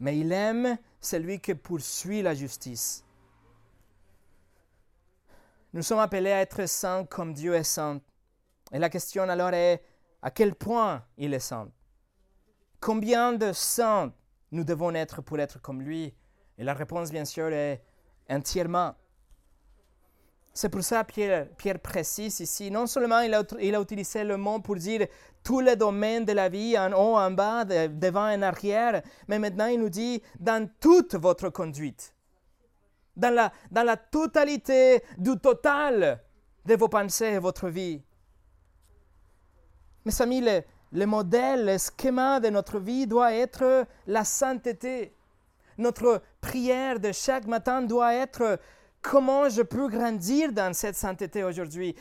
mais il aime celui qui poursuit la justice. Nous sommes appelés à être saints comme Dieu est saint. Et la question alors est à quel point il est saint Combien de saints nous devons être pour être comme lui? Et la réponse, bien sûr, est entièrement. C'est pour ça que Pierre, précise ici, non seulement il a, il a, utilisé le mot pour dire tous les domaines de la vie, en haut, en bas, devant et en arrière, mais maintenant il nous dit dans toute votre conduite. dans la, dans la totalité du total de vos pensées et votre vie. Mes amis, le, le modèle, le schéma de notre vie doit être la sainteté. Notre prière de chaque matin doit être comment je peux grandir dans cette sainteté aujourd'hui.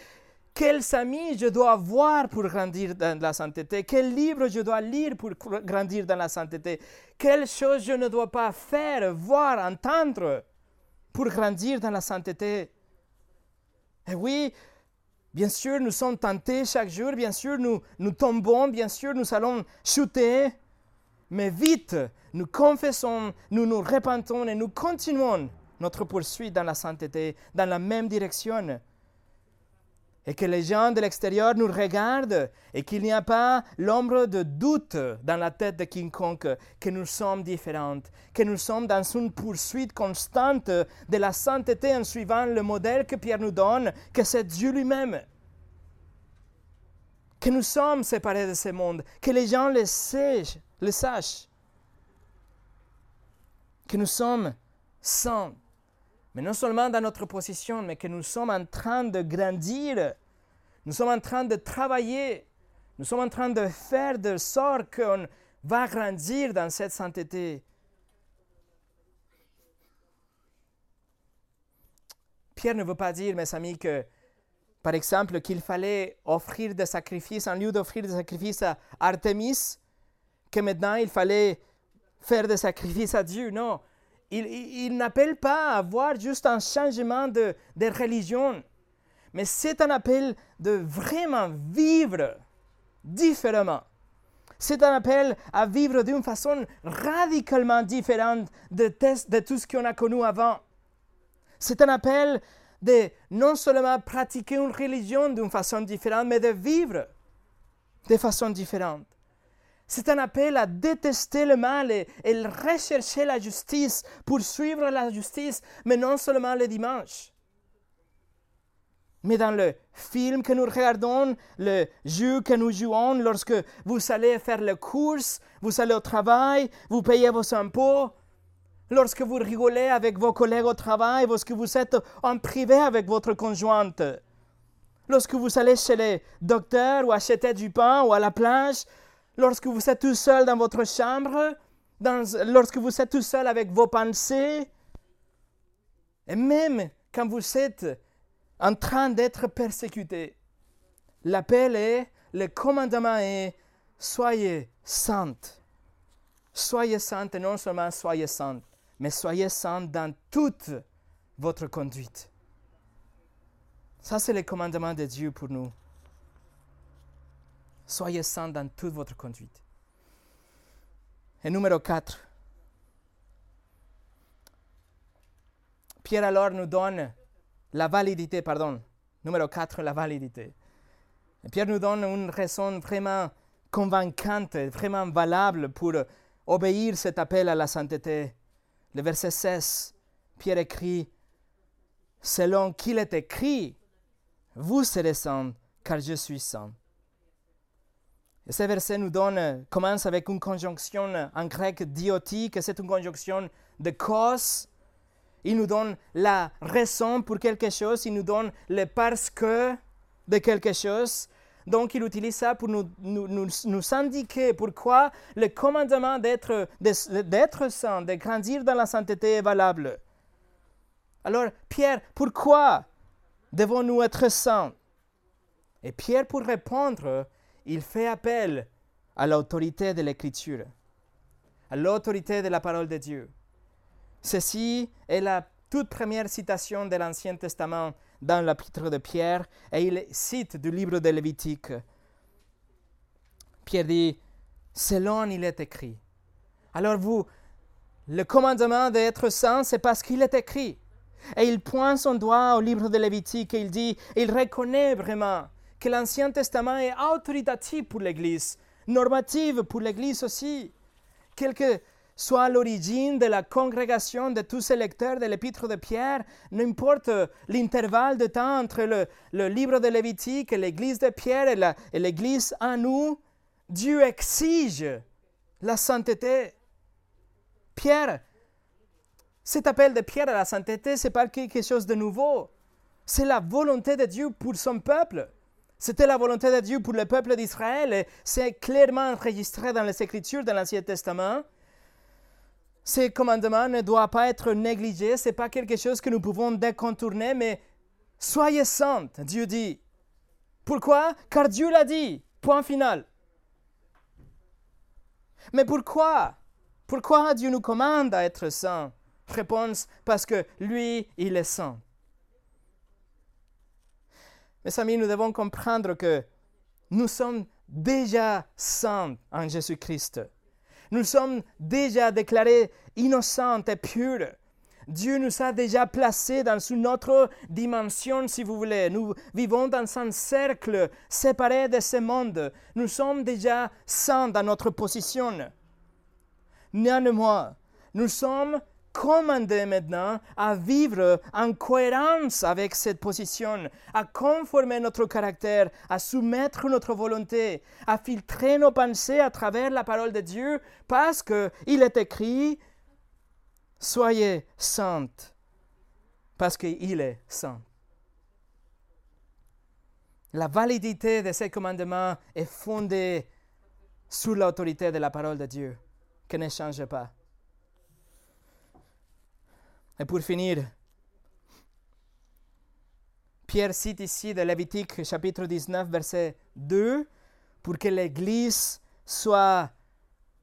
Quels amis je dois avoir pour grandir dans la sainteté? Quel livre je dois lire pour grandir dans la sainteté? Quelles choses je ne dois pas faire, voir, entendre pour grandir dans la sainteté? Et oui, bien sûr, nous sommes tentés chaque jour, bien sûr, nous, nous tombons, bien sûr, nous allons chuter, mais vite, nous confessons, nous nous repentons et nous continuons notre poursuite dans la sainteté, dans la même direction et que les gens de l'extérieur nous regardent et qu'il n'y a pas l'ombre de doute dans la tête de quiconque que nous sommes différentes, que nous sommes dans une poursuite constante de la sainteté en suivant le modèle que Pierre nous donne, que c'est Dieu lui-même. Que nous sommes séparés de ce monde, que les gens le, sachent, le sachent. Que nous sommes saints mais non seulement dans notre position, mais que nous sommes en train de grandir, nous sommes en train de travailler, nous sommes en train de faire de sorte qu'on va grandir dans cette sainteté. Pierre ne veut pas dire, mes amis, que, par exemple, qu'il fallait offrir des sacrifices, en lieu d'offrir des sacrifices à Artemis, que maintenant il fallait faire des sacrifices à Dieu. Non, il, n'appelle pas à avoir juste un changement de, religion, mais c'est un appel de vraiment vivre différemment. C'est un appel à vivre d'une façon radicalement différente de, de tout ce qu'on a connu avant. C'est un appel de non seulement pratiquer une religion d'une façon différente, mais de vivre de façon différente. C'est un appel à détester le mal et, rechercher la justice, poursuivre la justice, mais non seulement le dimanche. Mais dans le film que nous regardons, le jeu que nous jouons, lorsque vous allez faire le course, vous allez au travail, vous payez vos impôts, lorsque vous rigolez avec vos collègues au travail, lorsque vous êtes en privé avec votre conjointe, lorsque vous allez chez le docteur ou acheter du pain ou à la plage, lorsque vous êtes tout seul dans votre chambre, lorsque vous êtes tout seul avec vos pensées, et même quand vous êtes en train d'être persécuté. L'appel est, le commandement est, soyez saintes. Soyez saintes et non seulement soyez saintes, mais soyez saintes dans toute votre conduite. Ça, c'est le commandement de Dieu pour nous. Soyez saints dans toute votre conduite. Et numéro 4. Pierre alors nous donne la validité, pardon. Numéro 4, la validité. Pierre nous donne une raison vraiment convaincante, vraiment valable pour obéir cet appel à la sainteté. Le verset 16, Pierre écrit, selon qu'il est écrit, vous serez saints, car je suis saint. Et ce verset nous donne, commence avec une conjonction en grec diotique, c'est une conjonction de cause. Il nous donne la raison pour quelque chose, il nous donne le parce que de quelque chose. Donc il utilise ça pour nous, nous, nous, indiquer pourquoi le commandement d'être, d'être saint, de grandir dans la sainteté est valable. Alors, Pierre, pourquoi devons-nous être saints? Et Pierre, pour répondre, il fait appel à l'autorité de l'Écriture, à l'autorité de la parole de Dieu. Ceci est la toute première citation de l'Ancien Testament dans l'épître de Pierre, et il cite du livre de Lévitique. Pierre dit, selon il est écrit. Alors vous, le commandement d'être saint, c'est parce qu'il est écrit. Et il pointe son doigt au livre de Lévitique et il dit, il reconnaît vraiment que l'Ancien Testament est autoritatif pour l'Église, normative pour l'Église aussi. Quelle que soit l'origine de la congrégation de tous ces lecteurs de l'Épître de Pierre, n'importe l'intervalle de temps entre le, livre de Lévitique et l'Église de Pierre et l'Église en nous, Dieu exige la sainteté. Pierre Cet appel de Pierre à la sainteté, c'est pas quelque chose de nouveau. C'est la volonté de Dieu pour son peuple. C'était la volonté de Dieu pour le peuple d'Israël et c'est clairement enregistré dans les Écritures de l'Ancien Testament. Ces commandements ne doivent pas être négligés, ce n'est pas quelque chose que nous pouvons décontourner, mais soyez saints, Dieu dit. Pourquoi? Car Dieu l'a dit. Point final. Mais pourquoi? Pourquoi Dieu nous commande à être saints? Réponse, parce que lui, il est saint. Mes amis, nous devons comprendre que nous sommes déjà saints en Jésus-Christ. Nous sommes déjà déclarés innocents et purs. Dieu nous a déjà placés dans une autre dimension, si vous voulez. Nous vivons dans un cercle séparé de ce monde. Nous sommes déjà saints dans notre position. Néanmoins, nous sommes commandés maintenant à vivre en cohérence avec cette position, à conformer notre caractère, à soumettre notre volonté, à filtrer nos pensées à travers la parole de Dieu, parce qu'il est écrit, soyez saintes, parce qu'il est saint. La validité de ces commandements est fondée sur l'autorité de la parole de Dieu, qui ne change pas. Et pour finir, Pierre cite ici de Lévitique chapitre 19 verset 2 pour que l'Église soit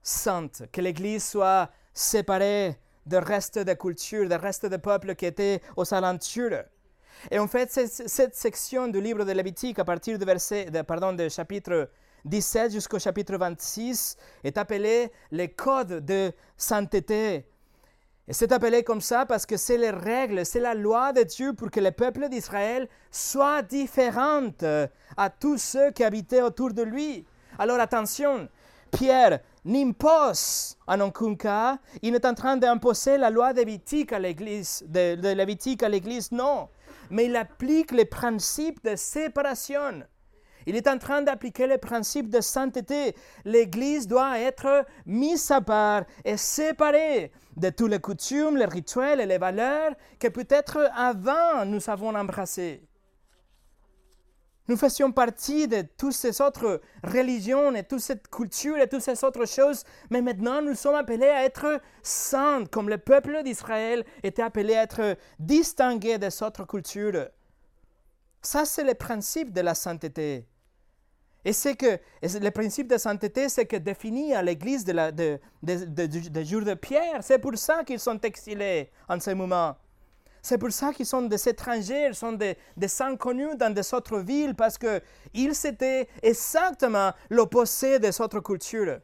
sainte, que l'Église soit séparée du reste de culture, du reste des peuples qui étaient aux alentours. Et en fait, cette section du livre de Lévitique, à partir du verset, pardon, du chapitre 17 jusqu'au chapitre 26, est appelée les codes de sainteté et c'est appelé comme ça parce que c'est les règles, c'est la loi de Dieu pour que le peuple d'Israël soit différent à tous ceux qui habitaient autour de lui. Alors attention, Pierre n'impose en aucun cas, il est en train d'imposer la loi de Lévitique à l'Église, de, de à l'Église, non, mais il applique les principes de séparation. Il est en train d'appliquer le principe de sainteté. L'Église doit être mise à part et séparée de tous les coutumes, les rituels et les valeurs que peut-être avant nous avons embrassés. Nous faisions partie de toutes ces autres religions et toute cette culture et toutes ces autres choses, mais maintenant nous sommes appelés à être saints, comme le peuple d'Israël était appelé à être distingué des autres cultures. Ça, c'est le principe de la sainteté. Et c'est que le principe de sainteté, c'est que défini à l'église de, de, de, de, jour de Pierre. C'est pour ça qu'ils sont exilés en ce moment. C'est pour ça qu'ils sont des étrangers, ils sont des, des inconnus dans des autres villes, parce qu'ils étaient exactement l'opposé des autres cultures.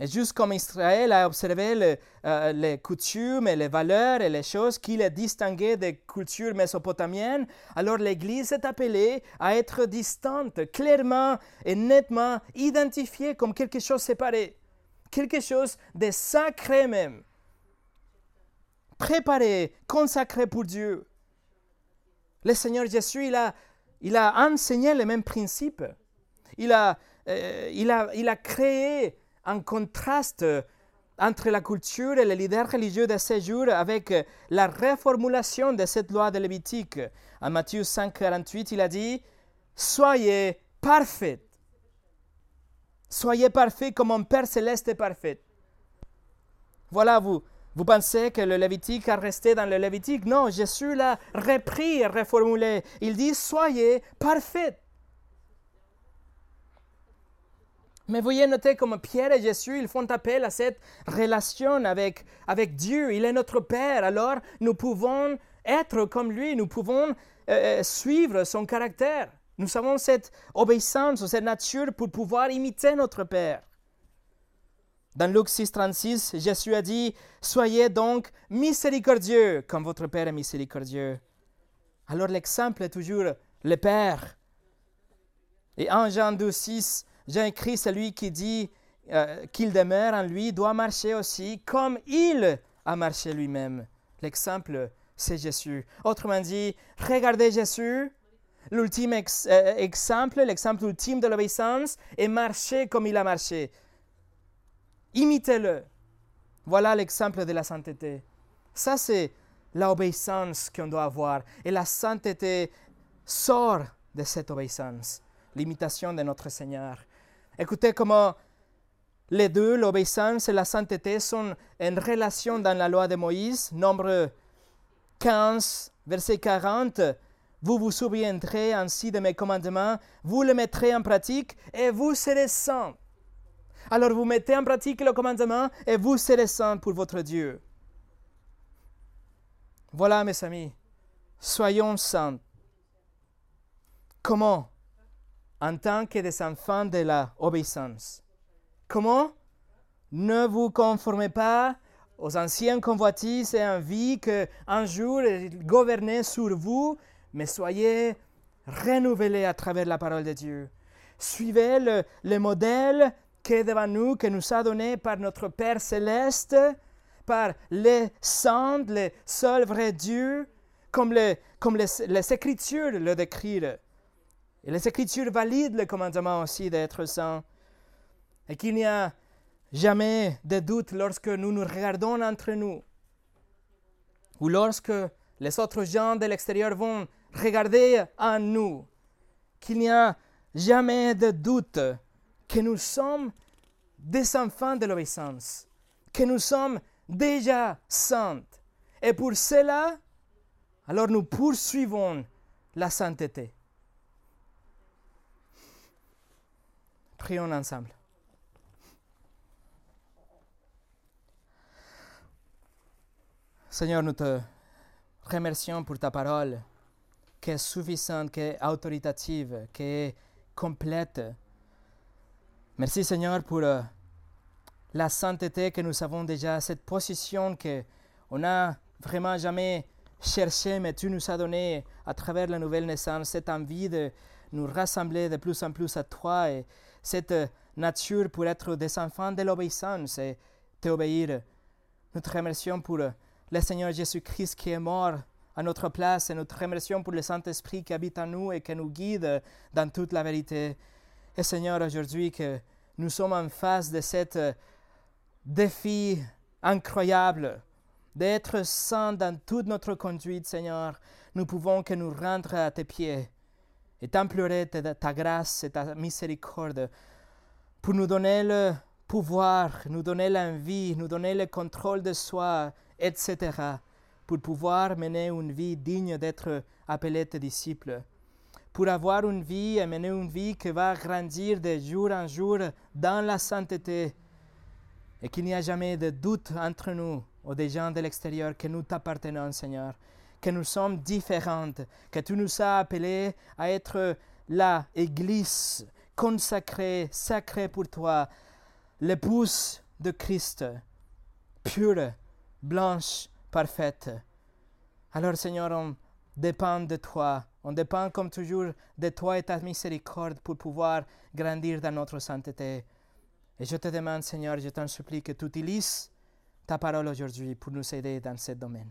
Et juste comme Israël a observé euh, les coutumes et les valeurs et les choses qui les distinguaient des cultures mésopotamiennes, alors l'Église est appelée à être distante, clairement et nettement identifiée comme quelque chose séparé, quelque chose de sacré même, préparé, consacré pour Dieu. Le Seigneur Jésus, il a, il a enseigné les mêmes principes. Il a, euh, il a, il a créé un contraste entre la culture et les leaders religieux de ces jours avec la reformulation de cette loi de Lévitique. En Matthieu 5, 48, il a dit Soyez parfaits. Soyez parfaits comme mon Père céleste est parfait. Voilà, vous, vous pensez que le Lévitique a resté dans le Lévitique? Non, Jésus l'a repris et reformulé. Il dit Soyez parfaits. Mais voyez noter comme Pierre et Jésus, ils font appel à cette relation avec, avec Dieu. Il est notre Père, alors nous pouvons être comme lui, nous pouvons euh, euh, suivre son caractère. Nous avons cette obéissance, cette nature pour pouvoir imiter notre Père. Dans Luc 6, 36, Jésus a dit Soyez donc miséricordieux comme votre Père est miséricordieux. Alors l'exemple est toujours le Père. Et en Jean 2, 6, Jean écrit celui qui dit euh, qu'il demeure en lui doit marcher aussi comme il a marché lui-même. L'exemple, c'est Jésus. Autrement dit, regardez Jésus, l'ultime euh, exemple, l'exemple ultime de l'obéissance, et marchez comme il a marché. Imitez-le. Voilà l'exemple de la sainteté. Ça, c'est l'obéissance qu'on doit avoir. Et la sainteté sort de cette obéissance, l'imitation de notre Seigneur. Écoutez comment les deux, l'obéissance et la sainteté, sont en relation dans la loi de Moïse, nombre 15, verset 40. Vous vous souviendrez ainsi de mes commandements, vous les mettrez en pratique et vous serez saints. Alors vous mettez en pratique le commandement et vous serez saints pour votre Dieu. Voilà, mes amis, soyons saints. Comment En tant que des enfants de la obéissance. Comment? Ne vous conformez pas aux anciennes convoitises et envies que un jour gouvernaient sur vous, mais soyez renouvelés à travers la parole de Dieu. Suivez le, le modèle qui est devant nous, que nous a donné par notre Père céleste, par les saints, le seul vrai Dieu, comme, les, comme les, les Écritures le décrivent. Et les Écritures valident le commandement aussi d'être saint. Et qu'il n'y a jamais de doute lorsque nous nous regardons entre nous, ou lorsque les autres gens de l'extérieur vont regarder en nous, qu'il n'y a jamais de doute que nous sommes des enfants de l'obéissance, que nous sommes déjà saints. Et pour cela, alors nous poursuivons la sainteté. Prions ensemble. Seigneur, nous te remercions pour ta parole qui est suffisante, qui est autoritative, qui est complète. Merci Seigneur pour euh, la sainteté que nous avons déjà, cette position que on n'a vraiment jamais cherché, mais tu nous as donné à travers la nouvelle naissance, cette envie de nous rassembler de plus en plus à toi cette nature pour être des enfants de l'obéissance et t'obéir. Nous te remercions pour le Seigneur Jésus-Christ qui est mort à notre place et nous te remercions pour le Saint-Esprit qui habite en nous et qui nous guide dans toute la vérité. Et Seigneur, aujourd'hui que nous sommes en face de cet défi incroyable d'être saints dans toute notre conduite, Seigneur, nous pouvons que nous rendre à tes pieds et t'implorer ta grâce et ta miséricorde pour nous donner le pouvoir, nous donner l'envie, nous donner le contrôle de soi, etc., pour pouvoir mener une vie digne d'être appelé tes disciples, pour avoir une vie et mener une vie qui va grandir de jour en jour dans la sainteté, et qu'il n'y a jamais de doute entre nous ou des gens de l'extérieur que nous t'appartenons, Seigneur, que nous sommes différentes, que tu nous as appelés à être la Église consacrée, sacrée pour toi, l'épouse de Christ, pure, blanche, parfaite. Alors Seigneur, on dépend de toi, on dépend comme toujours de toi et ta miséricorde pour pouvoir grandir dans notre sainteté. Et je te demande, Seigneur, je t'en supplie que tu utilises ta parole aujourd'hui pour nous aider dans ce domaine.